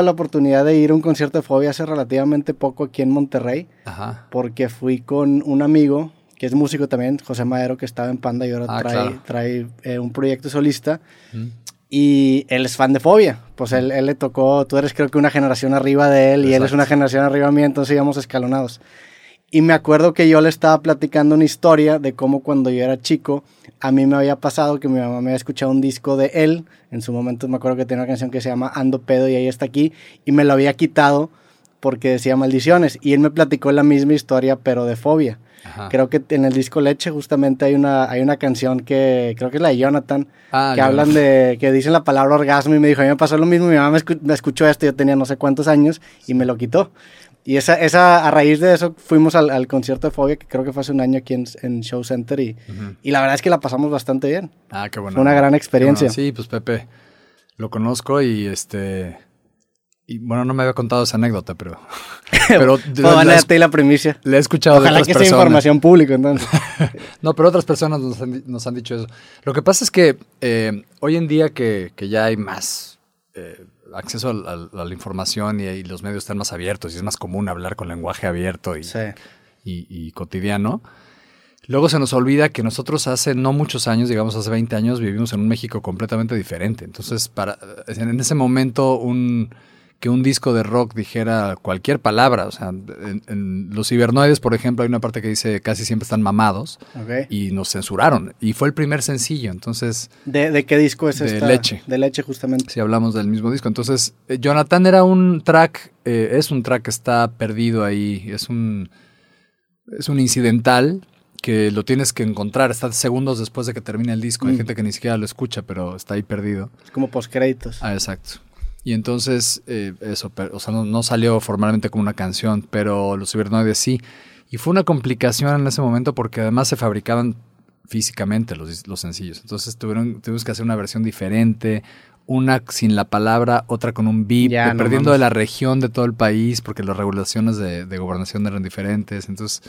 la oportunidad de ir a un concierto de Fobia hace relativamente poco aquí en Monterrey, porque fui con un amigo que es músico también, José Madero, que estaba en Panda y ahora ah, trae, trae eh, un proyecto solista. Y él es fan de Fobia. Pues él, él, le tocó, tú eres creo que una generación arriba de él y él es una generación arriba mía, entonces íbamos escalonados. Y me acuerdo que yo le estaba platicando una historia de cómo cuando yo era chico, a mí me había pasado que mi mamá me había escuchado un disco de él. En su momento me acuerdo que tenía una canción que se llama Ando Pedo y ahí está aquí. Y me lo había quitado porque decía maldiciones. Y él me platicó la misma historia, pero de fobia. Creo que en el disco Leche justamente hay una, hay una canción que creo que es la de Jonathan, ah, que hablan de, que dicen la palabra orgasmo y me dijo, a mí me pasó lo mismo, mi mamá me, escuchó esto, yo tenía no sé cuántos años y me lo quitó. Y esa, esa, a raíz de eso fuimos al, al, concierto de Fobia, que creo que fue hace un año aquí en, en Show Center, y, y, la verdad es que la pasamos bastante bien. Ah, qué bueno. Fue una gran experiencia. Sí, pues Pepe, lo conozco y este... Y bueno, no me había contado esa anécdota, pero... pero a la primicia. Le he escuchado Ojalá de otras que personas. sea información pública, entonces. no, pero otras personas nos han, nos han, dicho eso. Lo que pasa es que eh, hoy en día que, que ya hay más... Eh, acceso a, la información y, los medios están más abiertos y es más común hablar con lenguaje abierto y, y, cotidiano. Luego se nos olvida que nosotros hace no muchos años, digamos hace 20 años, vivimos en un México completamente diferente. Entonces, para, en ese momento, un, que un disco de rock dijera cualquier palabra. O sea, en, los cibernoides, por ejemplo, hay una parte que dice casi siempre están mamados y nos censuraron. Y fue el primer sencillo, entonces... ¿De, qué disco es De Leche. De Leche, justamente. Si hablamos del mismo disco. Entonces, eh, Jonathan era un track, eh, es un track que está perdido ahí, es un, es un incidental que lo tienes que encontrar, está segundos después de que termine el disco. Hay mm. gente que ni siquiera lo escucha, pero está ahí perdido. Es como postcréditos. Ah, exacto. Y entonces, eh, eso, o sea, no, salió formalmente como una canción, pero los cibernoides sí. Y fue una complicación en ese momento porque además se fabricaban físicamente los, los sencillos. Entonces tuvieron, tuvimos que hacer una versión diferente, una sin la palabra, otra con un beep, dependiendo de la región de todo el país, porque las regulaciones de, gobernación eran diferentes. Entonces.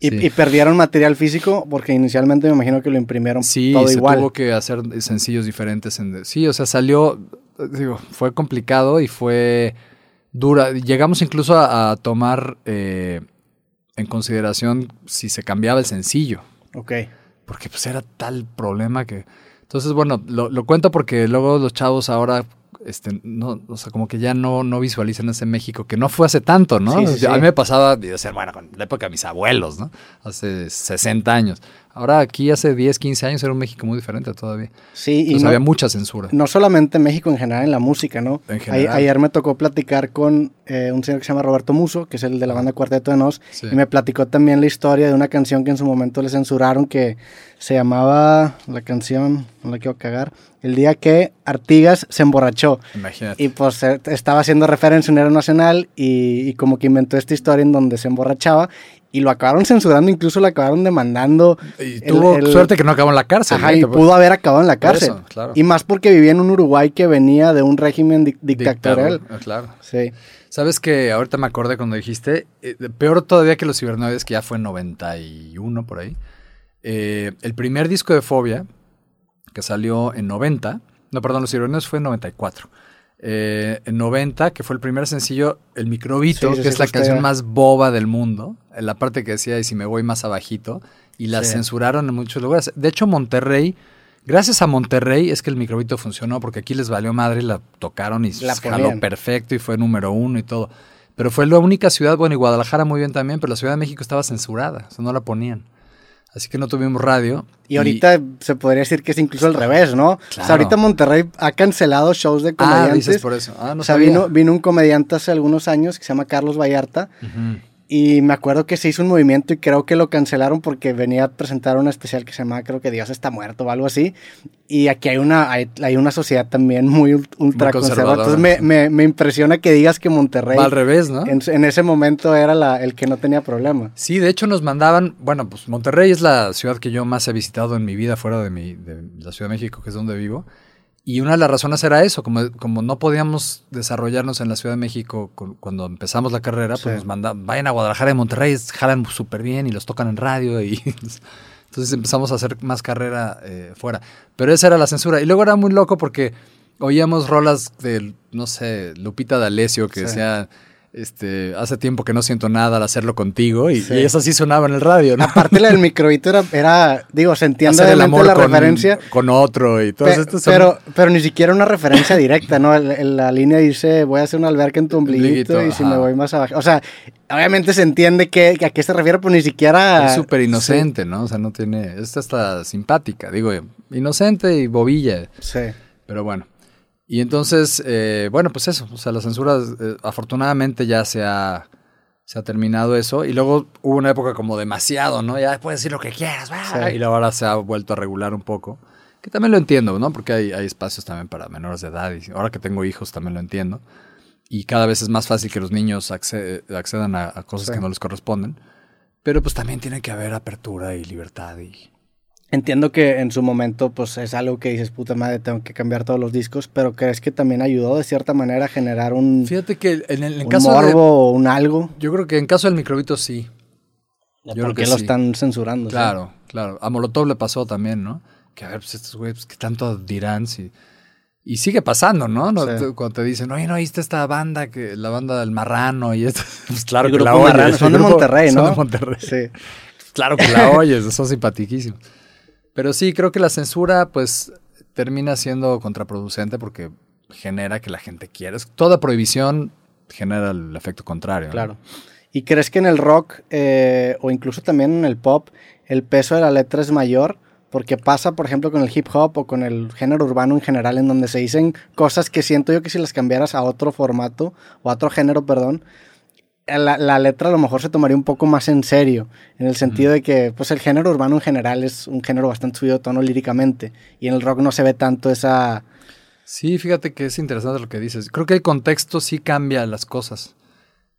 Y, perdieron material físico porque inicialmente me imagino que lo imprimieron sí, todo se igual. tuvo que hacer sencillos diferentes. En, sí, o sea, salió, digo, fue complicado y fue dura. Llegamos incluso a, tomar eh, en consideración si se cambiaba el sencillo. Ok. Porque pues era tal problema que... Entonces, bueno, lo, lo cuento porque luego los chavos ahora este, no, o sea, como que ya no, no visualizan ese México, que no fue hace tanto, ¿no? A mí me pasaba de ser, bueno, con la época de mis abuelos, ¿no? Hace 60 años. Ahora aquí hace 10, 15 años era un México muy diferente todavía. Sí, y había mucha censura. No solamente en México, en general en la música, ¿no? En general. ayer me tocó platicar con eh, un señor que se llama Roberto Muso, que es el de la banda Cuarteto de Nos, y me platicó también la historia de una canción que en su momento le censuraron, que se llamaba, la canción, no la quiero cagar, el día que Artigas se emborrachó. Imagínate. Y pues eh, estaba haciendo referencia a un héroe nacional y, y, como que inventó esta historia en donde se emborrachaba y lo acabaron censurando, incluso lo acabaron demandando. Y tuvo suerte que no acabó en la cárcel. Ajá, y pudo haber acabado en la cárcel. Y más porque vivía en un Uruguay que venía de un régimen dictatorial. Ah, claro. Sí. Sabes que ahorita me acordé cuando dijiste, eh, peor todavía que los cibernoides, que ya fue en 91 por ahí. Eh, el primer disco de Fobia, que salió en 90, no, perdón, los cibernoides fue en 94. Eh, en 90, que fue el primer sencillo, El Microbito, que es la canción más boba del mundo, en la parte que decía, y si me voy más abajito, y la censuraron en muchos lugares. De hecho, Monterrey, gracias a Monterrey es que el Microbito funcionó, porque aquí les valió madre, la tocaron y la jaló perfecto y fue número uno y todo. Pero fue la única ciudad, bueno, y Guadalajara muy bien también, pero la Ciudad de México estaba censurada, o sea, no la ponían. Así que no tuvimos radio. Y ahorita se podría decir que es incluso al revés, ¿no? O sea, ahorita Monterrey ha cancelado shows de comediantes. Ah, dices por eso. Ah, no o sea, vino, vino, un comediante hace algunos años que se llama Carlos Vallarta. Y me acuerdo que se hizo un movimiento y creo que lo cancelaron porque venía a presentar una especial que se llama, creo que Dios está muerto o algo así. Y aquí hay una, hay, una sociedad también muy ultra conservadora. Entonces me, me, impresiona que digas que Monterrey. al revés, ¿no? En, ese momento era la, el que no tenía problema. Sí, de hecho nos mandaban. Bueno, pues Monterrey es la ciudad que yo más he visitado en mi vida fuera de, mi, de la Ciudad de México, que es donde vivo. Y una de las razones era eso, como, como no podíamos desarrollarnos en la Ciudad de México cuando empezamos la carrera, pues nos mandaban, vayan a Guadalajara y Monterrey, jalan súper bien y los tocan en radio y entonces empezamos a hacer más carrera eh, fuera. Pero esa era la censura. Y luego era muy loco porque oíamos rolas de, no sé, Lupita D'Alessio que decía este, hace tiempo que no siento nada al hacerlo contigo y, eso sí sonaba en el radio, ¿no? Aparte la del microbito era, digo, se entiende el amor la referencia. Con otro y todo esto. Pero, pero ni siquiera una referencia directa, ¿no? La línea dice, voy a hacer una alberca en tu ombliguito y si me voy más abajo. O sea, obviamente se entiende que, a qué se refiere, pero ni siquiera... Es súper inocente, ¿no? O sea, no tiene... Esta está simpática, digo, inocente y bobilla. Sí. Pero bueno. Y entonces, eh, bueno, pues eso, o sea, la censura eh, afortunadamente ya se ha, se ha terminado eso. Y luego hubo una época como demasiado, ¿no? Ya puedes decir lo que quieras, y luego ahora se ha vuelto a regular un poco. Que también lo entiendo, ¿no? Porque hay, hay espacios también para menores de edad y ahora que tengo hijos también lo entiendo. Y cada vez es más fácil que los niños accedan a, cosas que no les corresponden. Pero pues también tiene que haber apertura y libertad y Entiendo que en su momento pues es algo que dices, puta madre, tengo que cambiar todos los discos, pero ¿crees que también ayudó de cierta manera a generar un Fíjate que en el un caso morbo o un algo? Yo creo que en caso del microbito sí. Yo ¿Por qué lo están censurando? Claro, claro. A Molotov le pasó también, ¿no? Que a ver, pues estos güeyes, pues, ¿qué tanto dirán si... Y sigue pasando, ¿no? Cuando te dicen, oye, ¿no oíste esta banda, que la banda del marrano y esto? Pues claro que la oyes. Son de Monterrey, ¿no? Son de Monterrey. Sí. Claro que la oyes, son simpaticísimos. Pero sí, creo que la censura, pues, termina siendo contraproducente porque genera que la gente quiera. Toda prohibición genera el efecto contrario. Claro. ¿Y crees que en el rock eh, o incluso también en el pop el peso de la letra es mayor? Porque pasa, por ejemplo, con el hip hop o con el género urbano en general, en donde se dicen cosas que siento yo que si las cambiaras a otro formato o a otro género, perdón, la, letra a lo mejor se tomaría un poco más en serio, en el sentido de que pues el género urbano en general es un género bastante subido de tono líricamente, y en el rock no se ve tanto esa... Sí, fíjate que es interesante lo que dices. Creo que el contexto sí cambia las cosas.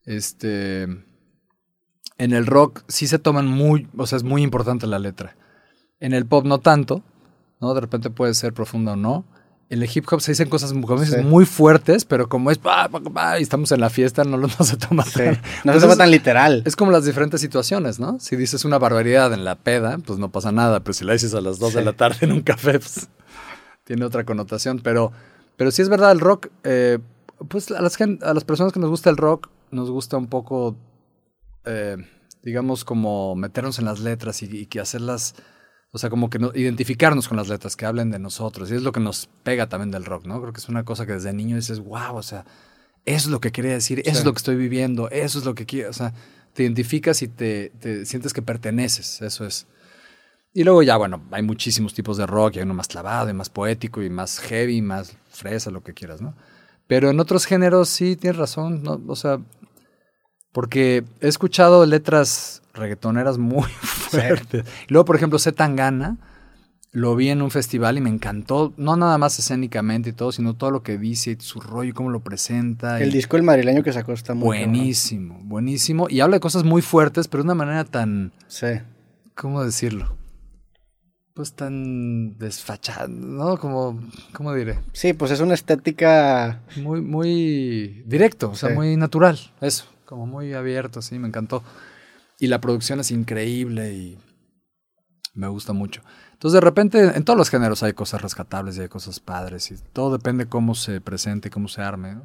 Este... En el rock sí se toman muy, o sea, es muy importante la letra. En el pop no tanto, ¿no? De repente puede ser profunda o no en el hip hop se dicen cosas muy fuertes, pero como es y estamos en la fiesta, no, no se toma tan, no se toma tan literal. Es como las diferentes situaciones, ¿no? Si dices una barbaridad en la peda, pues no pasa nada, pero si la dices a las 2 de la tarde en un café, pues tiene otra connotación. Pero, pero sí es verdad, el rock, eh, pues a las, a las personas que nos gusta el rock, nos gusta un poco, eh, digamos, como meternos en las letras y, y que hacerlas o sea, como que no, identificarnos con las letras, que hablen de nosotros. Y es lo que nos pega también del rock, ¿no? Creo que es una cosa que desde niño dices, wow, o sea, eso es lo que quería decir, eso es lo que estoy viviendo, eso es lo que quiero. O sea, te identificas y te, sientes que perteneces, eso es. Y luego ya, bueno, hay muchísimos tipos de rock, hay uno más clavado y más poético y más heavy, más fresa, lo que quieras, ¿no? Pero en otros géneros sí tienes razón, ¿no? O sea, porque he escuchado letras reggaetoneras muy fuertes. Luego, por ejemplo, Z Tangana, lo vi en un festival y me encantó, no nada más escénicamente y todo, sino todo lo que dice, su rollo, y cómo lo presenta. El disco El Madrileño que sacó está muy Buenísimo, buenísimo. Y habla de cosas muy fuertes, pero de una manera tan... Sí. ¿Cómo decirlo? Pues tan desfachada, ¿no? Como, ¿cómo diré? Sí, pues es una estética... Muy, muy directo, o sea, muy natural, eso como muy abierto, sí, me encantó. Y la producción es increíble y me gusta mucho. Entonces, de repente, en todos los géneros hay cosas rescatables y hay cosas padres y todo depende cómo se presente y cómo se arme.